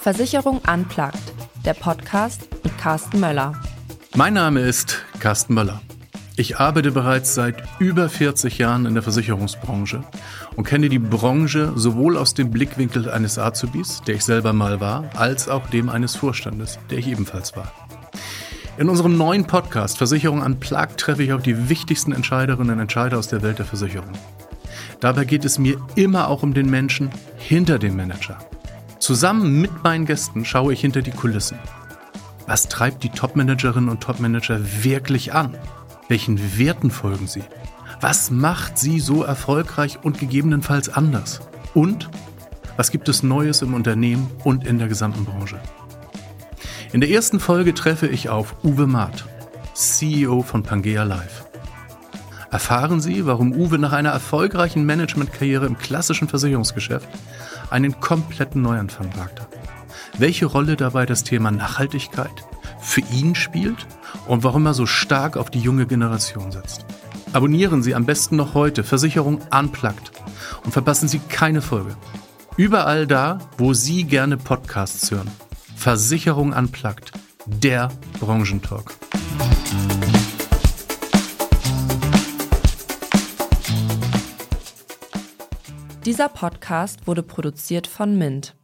Versicherung Unplugged, der Podcast mit Carsten Möller. Mein Name ist Carsten Möller. Ich arbeite bereits seit über 40 Jahren in der Versicherungsbranche und kenne die Branche sowohl aus dem Blickwinkel eines Azubis, der ich selber mal war, als auch dem eines Vorstandes, der ich ebenfalls war. In unserem neuen Podcast Versicherung an Plag treffe ich auf die wichtigsten Entscheiderinnen und Entscheider aus der Welt der Versicherung. Dabei geht es mir immer auch um den Menschen hinter dem Manager. Zusammen mit meinen Gästen schaue ich hinter die Kulissen. Was treibt die Topmanagerinnen und Topmanager wirklich an? Welchen Werten folgen sie? Was macht sie so erfolgreich und gegebenenfalls anders? Und was gibt es Neues im Unternehmen und in der gesamten Branche? In der ersten Folge treffe ich auf Uwe Maat, CEO von Pangea Live. Erfahren Sie, warum Uwe nach einer erfolgreichen Managementkarriere im klassischen Versicherungsgeschäft einen kompletten Neuanfang wagte. Welche Rolle dabei das Thema Nachhaltigkeit für ihn spielt und warum er so stark auf die junge Generation setzt. Abonnieren Sie am besten noch heute Versicherung Unplugged und verpassen Sie keine Folge. Überall da, wo Sie gerne Podcasts hören. Versicherung Unplugged, der Branchentalk. Dieser Podcast wurde produziert von Mint.